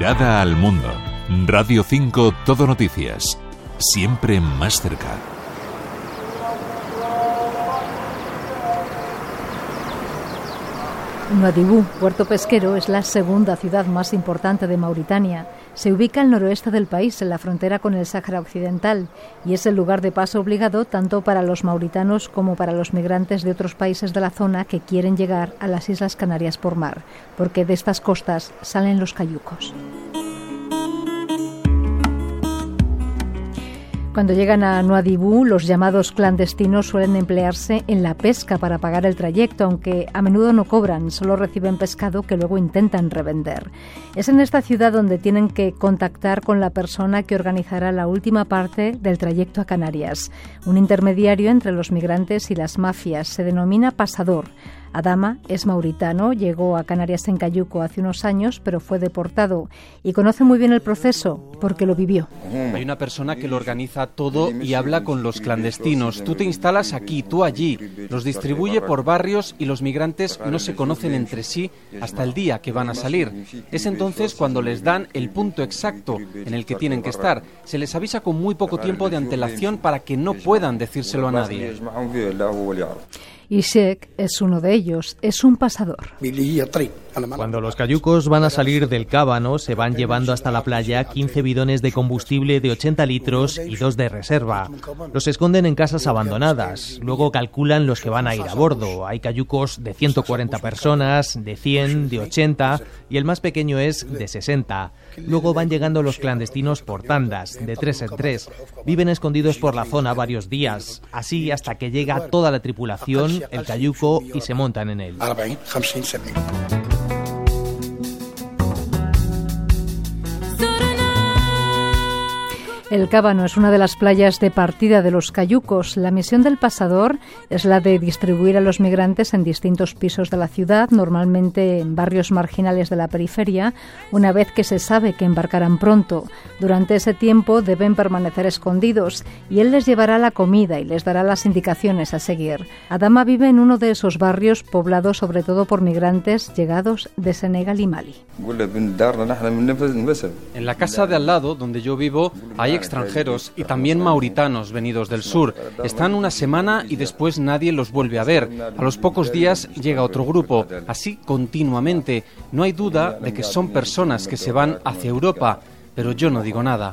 Mirada al mundo. Radio 5 Todo Noticias. Siempre más cerca. Nuadhibou, puerto pesquero, es la segunda ciudad más importante de Mauritania. Se ubica al noroeste del país, en la frontera con el Sáhara Occidental, y es el lugar de paso obligado tanto para los mauritanos como para los migrantes de otros países de la zona que quieren llegar a las Islas Canarias por mar, porque de estas costas salen los cayucos. Cuando llegan a Nuadhibou, los llamados clandestinos suelen emplearse en la pesca para pagar el trayecto, aunque a menudo no cobran, solo reciben pescado que luego intentan revender. Es en esta ciudad donde tienen que contactar con la persona que organizará la última parte del trayecto a Canarias, un intermediario entre los migrantes y las mafias. Se denomina pasador. Adama es mauritano, llegó a Canarias en Cayuco hace unos años, pero fue deportado y conoce muy bien el proceso porque lo vivió. Hay una persona que lo organiza todo y habla con los clandestinos. Tú te instalas aquí, tú allí, los distribuye por barrios y los migrantes no se conocen entre sí hasta el día que van a salir. Es entonces cuando les dan el punto exacto en el que tienen que estar. Se les avisa con muy poco tiempo de antelación para que no puedan decírselo a nadie. Y Sheikh es uno de ellos, es un pasador. Cuando los cayucos van a salir del cábano, se van llevando hasta la playa 15 bidones de combustible de 80 litros y dos de reserva. Los esconden en casas abandonadas. Luego calculan los que van a ir a bordo. Hay cayucos de 140 personas, de 100, de 80 y el más pequeño es de 60. Luego van llegando los clandestinos por tandas, de tres en tres. Viven escondidos por la zona varios días, así hasta que llega toda la tripulación, el cayuco y se montan en él. El Cábano es una de las playas de partida de los cayucos. La misión del pasador es la de distribuir a los migrantes en distintos pisos de la ciudad, normalmente en barrios marginales de la periferia, una vez que se sabe que embarcarán pronto. Durante ese tiempo deben permanecer escondidos y él les llevará la comida y les dará las indicaciones a seguir. Adama vive en uno de esos barrios poblados sobre todo por migrantes llegados de Senegal y Mali. En la casa de al lado, donde yo vivo, hay extranjeros y también mauritanos venidos del sur. Están una semana y después nadie los vuelve a ver. A los pocos días llega otro grupo. Así continuamente. No hay duda de que son personas que se van hacia Europa pero yo no digo nada.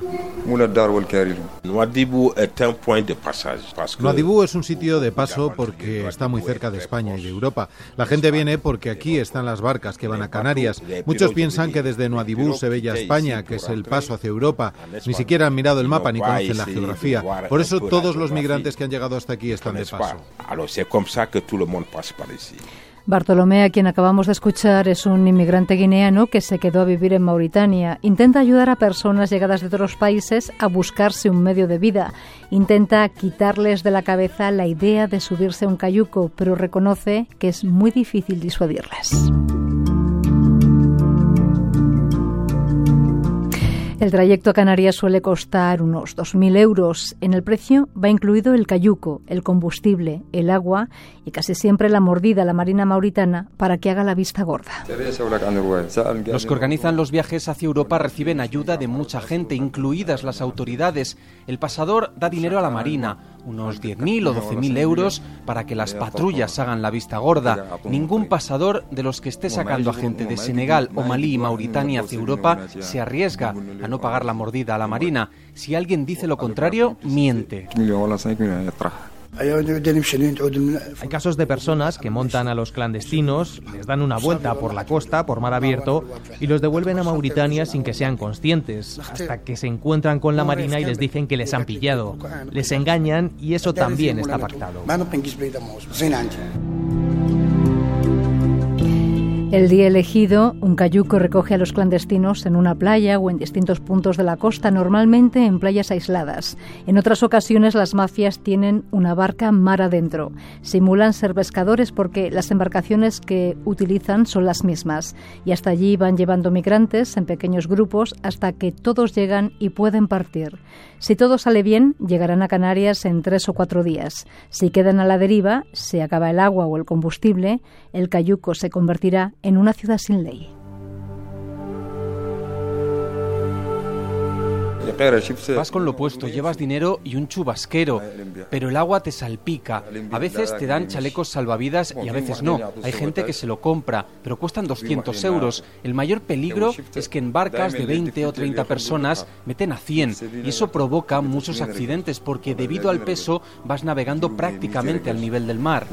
Nuadhibou es un sitio de paso porque está muy cerca de España y de Europa. La gente viene porque aquí están las barcas que van a Canarias. Muchos piensan que desde Nuadhibou se ve ya España, que es el paso hacia Europa. Ni siquiera han mirado el mapa ni conocen la geografía. Por eso todos los migrantes que han llegado hasta aquí están de paso. Bartolomé, a quien acabamos de escuchar, es un inmigrante guineano que se quedó a vivir en Mauritania. Intenta ayudar a personas llegadas de otros países a buscarse un medio de vida. Intenta quitarles de la cabeza la idea de subirse a un cayuco, pero reconoce que es muy difícil disuadirles. El trayecto a Canarias suele costar unos 2.000 euros. En el precio va incluido el cayuco, el combustible, el agua y casi siempre la mordida a la marina mauritana para que haga la vista gorda. Los que organizan los viajes hacia Europa reciben ayuda de mucha gente, incluidas las autoridades. El pasador da dinero a la marina, unos 10.000 o 12.000 euros para que las patrullas hagan la vista gorda. Ningún pasador de los que esté sacando a gente de Senegal o Malí y Mauritania hacia Europa se arriesga a no pagar la mordida a la Marina. Si alguien dice lo contrario, miente. Hay casos de personas que montan a los clandestinos, les dan una vuelta por la costa, por mar abierto, y los devuelven a Mauritania sin que sean conscientes, hasta que se encuentran con la Marina y les dicen que les han pillado. Les engañan y eso también está pactado. El día elegido, un cayuco recoge a los clandestinos en una playa o en distintos puntos de la costa, normalmente en playas aisladas. En otras ocasiones las mafias tienen una barca mar adentro. Simulan ser pescadores porque las embarcaciones que utilizan son las mismas y hasta allí van llevando migrantes en pequeños grupos hasta que todos llegan y pueden partir. Si todo sale bien, llegarán a Canarias en tres o cuatro días. Si quedan a la deriva, se acaba el agua o el combustible, el cayuco se convertirá en una ciudad sin ley. Vas con lo puesto, llevas dinero y un chubasquero, pero el agua te salpica. A veces te dan chalecos salvavidas y a veces no. Hay gente que se lo compra, pero cuestan 200 euros. El mayor peligro es que en barcas de 20 o 30 personas meten a 100 y eso provoca muchos accidentes porque debido al peso vas navegando prácticamente al nivel del mar.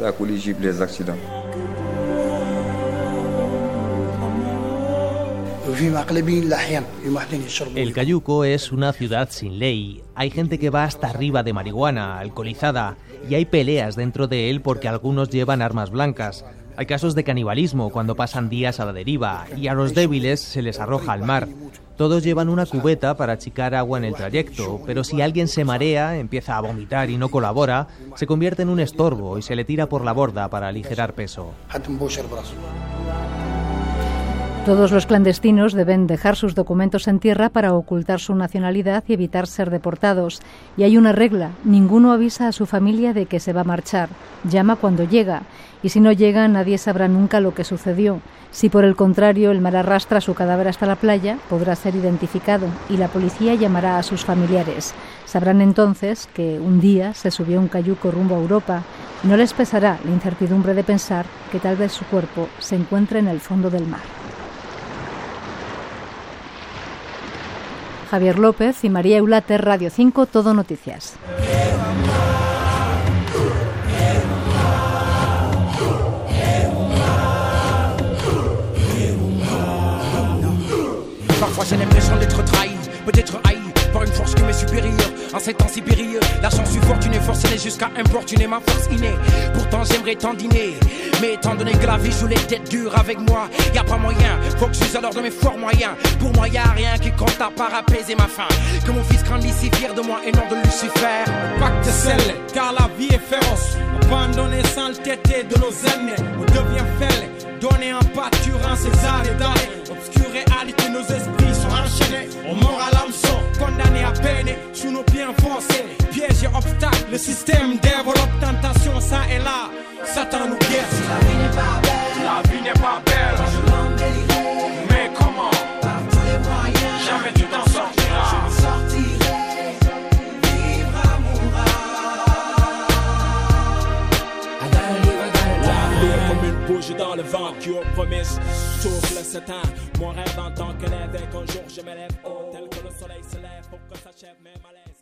El Cayuco es una ciudad sin ley. Hay gente que va hasta arriba de marihuana, alcoholizada, y hay peleas dentro de él porque algunos llevan armas blancas. Hay casos de canibalismo cuando pasan días a la deriva y a los débiles se les arroja al mar. Todos llevan una cubeta para achicar agua en el trayecto, pero si alguien se marea, empieza a vomitar y no colabora, se convierte en un estorbo y se le tira por la borda para aligerar peso. Todos los clandestinos deben dejar sus documentos en tierra para ocultar su nacionalidad y evitar ser deportados. Y hay una regla, ninguno avisa a su familia de que se va a marchar, llama cuando llega, y si no llega nadie sabrá nunca lo que sucedió. Si por el contrario el mar arrastra su cadáver hasta la playa, podrá ser identificado y la policía llamará a sus familiares. Sabrán entonces que un día se subió un cayuco rumbo a Europa no les pesará la incertidumbre de pensar que tal vez su cuerpo se encuentre en el fondo del mar. Javier López y María Eulate, Radio 5, Todo Noticias. Ces temps si périlleux, la chance suis fortunée, forcenée jusqu'à importuner ma force innée. Pourtant j'aimerais t'en dîner, mais étant donné que la vie joue les têtes dures avec moi, y a pas moyen, faut que je suis alors de mes forts moyens. Pour moi y a rien qui compte à part apaiser ma faim. Que mon fils grandisse si fier de moi et non de Lucifer. Pacte scellé, car la vie est féroce. Abandonné sans le tété de nos aînés, on devient fêlé. Donné en pâturant ces et d'années, obscure réalité, nos esprits sont enchaînés. On mord à l'hameçon, condamné à peine, sous nos pieds enfoncés. Piège et obstacle, le système développe tentation, ça et là. Satan nous guette. Bougie dans le vent qui aux promesses souffle le temps. Mon rêve en tant que l'évêque, un jour je me lève tel que le soleil se lève pour que s'achève mes malaises.